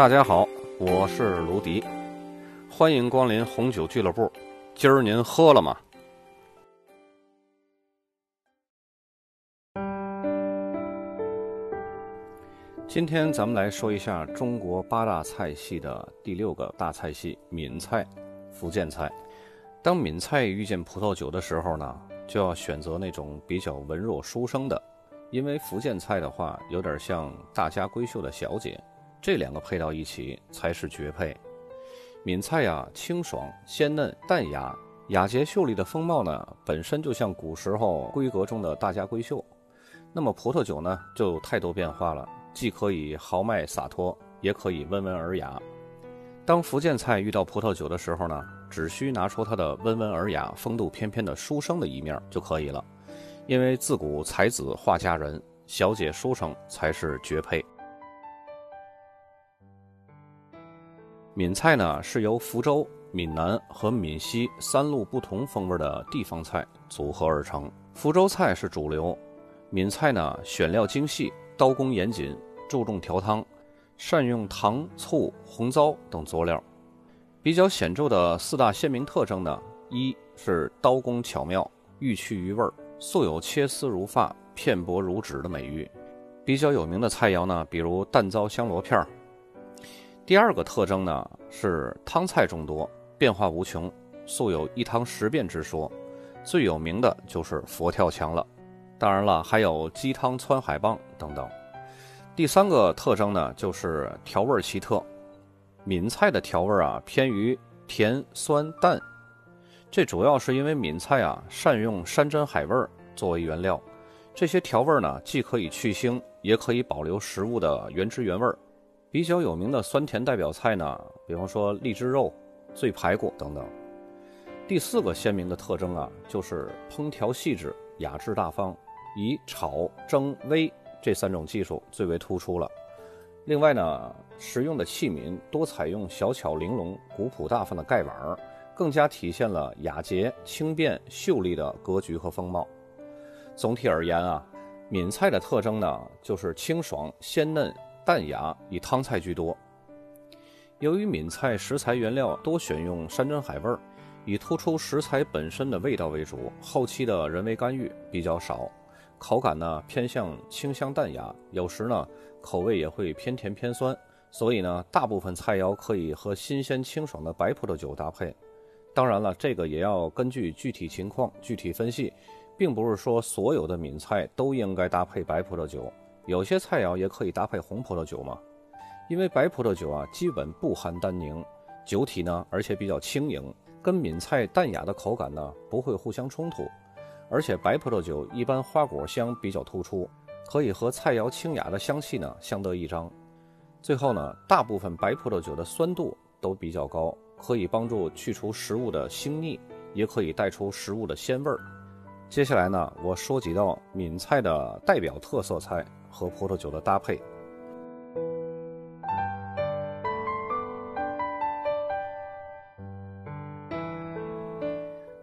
大家好，我是卢迪，欢迎光临红酒俱乐部。今儿您喝了吗？今天咱们来说一下中国八大菜系的第六个大菜系——闽菜、福建菜。当闽菜遇见葡萄酒的时候呢，就要选择那种比较文弱书生的，因为福建菜的话有点像大家闺秀的小姐。这两个配到一起才是绝配。闽菜呀，清爽鲜嫩淡雅，雅洁秀丽的风貌呢，本身就像古时候闺阁中的大家闺秀。那么葡萄酒呢，就有太多变化了，既可以豪迈洒脱，也可以温文尔雅。当福建菜遇到葡萄酒的时候呢，只需拿出它的温文尔雅、风度翩翩的书生的一面就可以了。因为自古才子画佳人，小姐书生才是绝配。闽菜呢是由福州、闽南和闽西三路不同风味的地方菜组合而成。福州菜是主流，闽菜呢选料精细，刀工严谨，注重调汤，善用糖、醋、红糟等佐料。比较显著的四大鲜明特征呢，一是刀工巧妙，欲去于味儿，素有切丝如发、片薄如纸的美誉。比较有名的菜肴呢，比如蛋糟香螺片儿。第二个特征呢是汤菜众多，变化无穷，素有一汤十变之说。最有名的就是佛跳墙了，当然了，还有鸡汤汆海棒等等。第三个特征呢就是调味奇特，闽菜的调味啊偏于甜酸淡，这主要是因为闽菜啊善用山珍海味作为原料，这些调味呢既可以去腥，也可以保留食物的原汁原味。比较有名的酸甜代表菜呢，比方说荔枝肉、醉排骨等等。第四个鲜明的特征啊，就是烹调细致、雅致大方，以炒、蒸、煨这三种技术最为突出了。另外呢，使用的器皿多采用小巧玲珑、古朴大方的盖碗，更加体现了雅洁、轻便、秀丽的格局和风貌。总体而言啊，闽菜的特征呢，就是清爽、鲜嫩。淡雅，以汤菜居多。由于闽菜食材原料多选用山珍海味儿，以突出食材本身的味道为主，后期的人为干预比较少。口感呢偏向清香淡雅，有时呢口味也会偏甜偏酸。所以呢，大部分菜肴可以和新鲜清爽的白葡萄酒搭配。当然了，这个也要根据具体情况具体分析，并不是说所有的闽菜都应该搭配白葡萄酒。有些菜肴也可以搭配红葡萄酒嘛，因为白葡萄酒啊基本不含单宁，酒体呢而且比较轻盈，跟闽菜淡雅的口感呢不会互相冲突，而且白葡萄酒一般花果香比较突出，可以和菜肴清雅的香气呢相得益彰。最后呢，大部分白葡萄酒的酸度都比较高，可以帮助去除食物的腥腻，也可以带出食物的鲜味儿。接下来呢，我说几道闽菜的代表特色菜。和葡萄酒的搭配。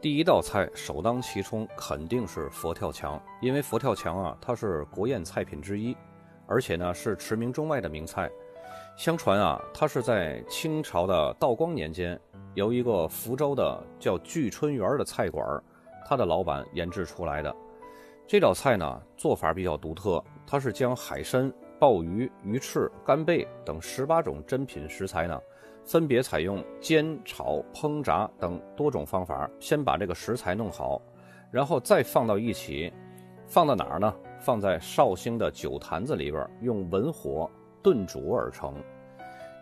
第一道菜首当其冲肯定是佛跳墙，因为佛跳墙啊，它是国宴菜品之一，而且呢是驰名中外的名菜。相传啊，它是在清朝的道光年间，由一个福州的叫聚春园的菜馆，他的老板研制出来的。这道菜呢，做法比较独特。它是将海参、鲍鱼、鱼翅、干贝等十八种珍品食材呢，分别采用煎、炒、烹、炸等多种方法，先把这个食材弄好，然后再放到一起，放到哪儿呢？放在绍兴的酒坛子里边，用文火炖煮而成。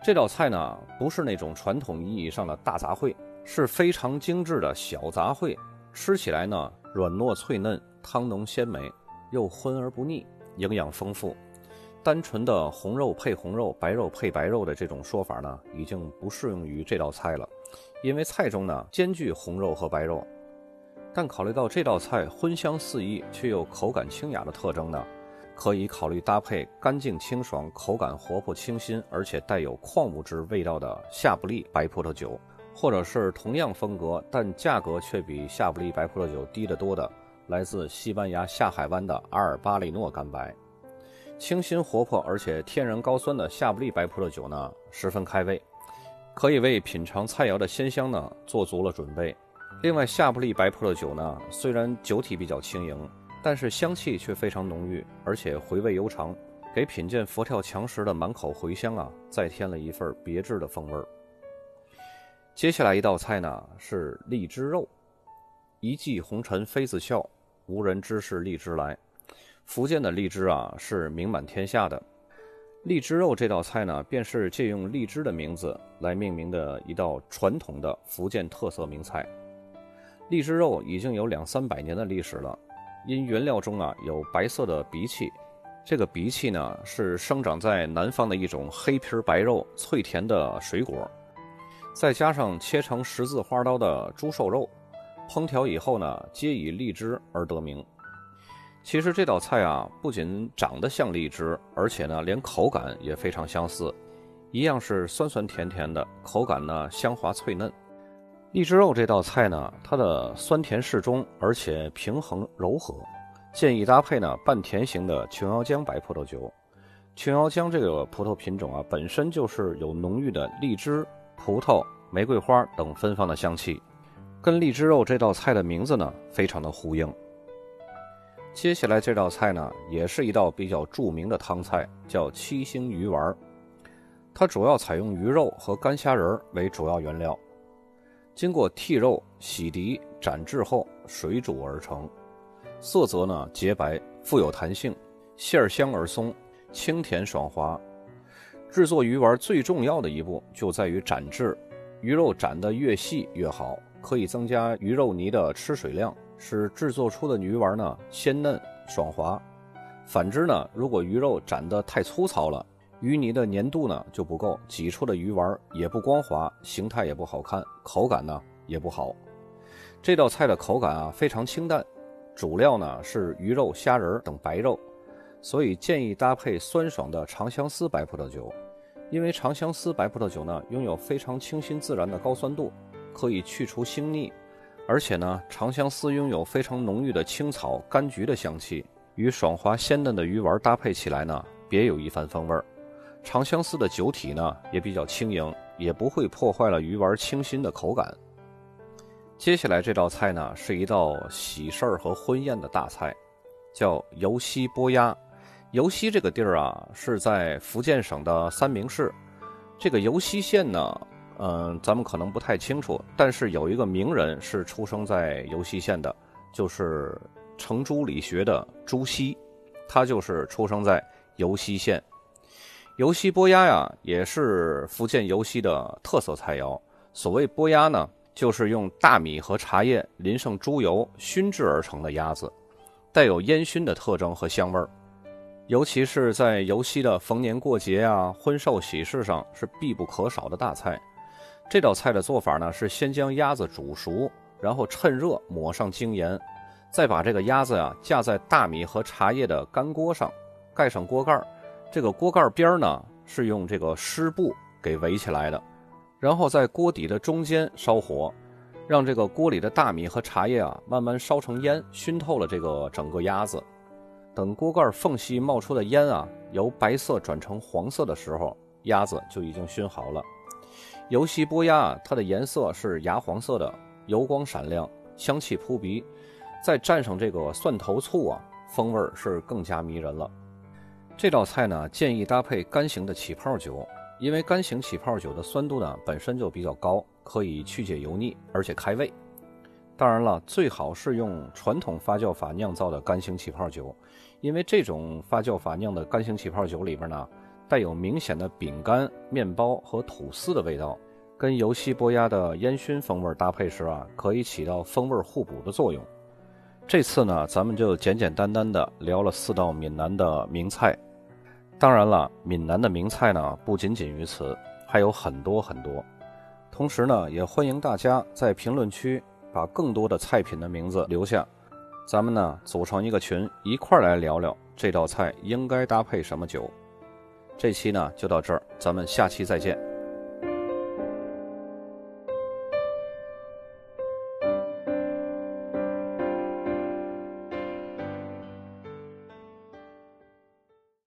这道菜呢，不是那种传统意义上的大杂烩，是非常精致的小杂烩，吃起来呢，软糯脆嫩，汤浓鲜美，又荤而不腻。营养丰富，单纯的红肉配红肉、白肉配白肉的这种说法呢，已经不适用于这道菜了，因为菜中呢兼具红肉和白肉。但考虑到这道菜荤香四溢却又口感清雅的特征呢，可以考虑搭配干净清爽、口感活泼清新，而且带有矿物质味道的夏布利白葡萄酒，或者是同样风格但价格却比夏布利白葡萄酒低得多的。来自西班牙下海湾的阿尔巴里诺干白，清新活泼而且天然高酸的夏布利白葡萄酒呢，十分开胃，可以为品尝菜肴的鲜香呢做足了准备。另外，夏布利白葡萄酒呢，虽然酒体比较轻盈，但是香气却非常浓郁，而且回味悠长，给品鉴佛跳墙时的满口回香啊，再添了一份别致的风味儿。接下来一道菜呢是荔枝肉，一骑红尘妃子笑，无人知是荔枝来。福建的荔枝啊是名满天下的，荔枝肉这道菜呢，便是借用荔枝的名字来命名的一道传统的福建特色名菜。荔枝肉已经有两三百年的历史了，因原料中啊有白色的荸荠，这个荸荠呢是生长在南方的一种黑皮白肉、脆甜的水果，再加上切成十字花刀的猪瘦肉，烹调以后呢，皆以荔枝而得名。其实这道菜啊，不仅长得像荔枝，而且呢，连口感也非常相似，一样是酸酸甜甜的，口感呢香滑脆嫩。荔枝肉这道菜呢，它的酸甜适中，而且平衡柔和，建议搭配呢半甜型的琼瑶浆白葡萄酒。琼瑶浆这个葡萄品种啊，本身就是有浓郁的荔枝、葡萄、玫瑰花等芬芳的香气，跟荔枝肉这道菜的名字呢，非常的呼应。接下来这道菜呢，也是一道比较著名的汤菜，叫七星鱼丸。它主要采用鱼肉和干虾仁为主要原料，经过剔肉、洗涤、斩制后水煮而成，色泽呢洁白，富有弹性，馅儿香而松，清甜爽滑。制作鱼丸最重要的一步就在于斩制，鱼肉斩得越细越好，可以增加鱼肉泥的吃水量。使制作出的鱼丸呢鲜嫩爽滑，反之呢，如果鱼肉斩得太粗糙了，鱼泥的粘度呢就不够，挤出的鱼丸也不光滑，形态也不好看，口感呢也不好。这道菜的口感啊非常清淡，主料呢是鱼肉、虾仁等白肉，所以建议搭配酸爽的长相思白葡萄酒，因为长相思白葡萄酒呢拥有非常清新自然的高酸度，可以去除腥腻。而且呢，长相思拥有非常浓郁的青草、柑橘的香气，与爽滑鲜嫩的鱼丸搭配起来呢，别有一番风味儿。长相思的酒体呢也比较轻盈，也不会破坏了鱼丸清新的口感。接下来这道菜呢是一道喜事儿和婚宴的大菜，叫油溪波鸭。油溪这个地儿啊是在福建省的三明市，这个油溪县呢。嗯，咱们可能不太清楚，但是有一个名人是出生在尤溪县的，就是程朱理学的朱熹，他就是出生在尤溪县。尤溪剥鸭呀，也是福建尤溪的特色菜肴。所谓剥鸭呢，就是用大米和茶叶淋上猪油熏制而成的鸭子，带有烟熏的特征和香味儿。尤其是在尤溪的逢年过节啊、婚寿喜事上，是必不可少的大菜。这道菜的做法呢，是先将鸭子煮熟，然后趁热抹上精盐，再把这个鸭子呀架在大米和茶叶的干锅上，盖上锅盖儿这个锅盖边呢是用这个湿布给围起来的，然后在锅底的中间烧火，让这个锅里的大米和茶叶啊慢慢烧成烟，熏透了这个整个鸭子。等锅盖缝隙冒出的烟啊由白色转成黄色的时候，鸭子就已经熏好了。油溪剥鸭，它的颜色是牙黄色的，油光闪亮，香气扑鼻，再蘸上这个蒜头醋啊，风味是更加迷人了。这道菜呢，建议搭配干型的起泡酒，因为干型起泡酒的酸度呢本身就比较高，可以去解油腻，而且开胃。当然了，最好是用传统发酵法酿造的干型起泡酒，因为这种发酵法酿的干型起泡酒里边呢。带有明显的饼干、面包和吐司的味道，跟油西波鸭的烟熏风味搭配时啊，可以起到风味互补的作用。这次呢，咱们就简简单单的聊了四道闽南的名菜。当然了，闽南的名菜呢不仅仅于此，还有很多很多。同时呢，也欢迎大家在评论区把更多的菜品的名字留下，咱们呢组成一个群，一块儿来聊聊这道菜应该搭配什么酒。这期呢就到这儿，咱们下期再见。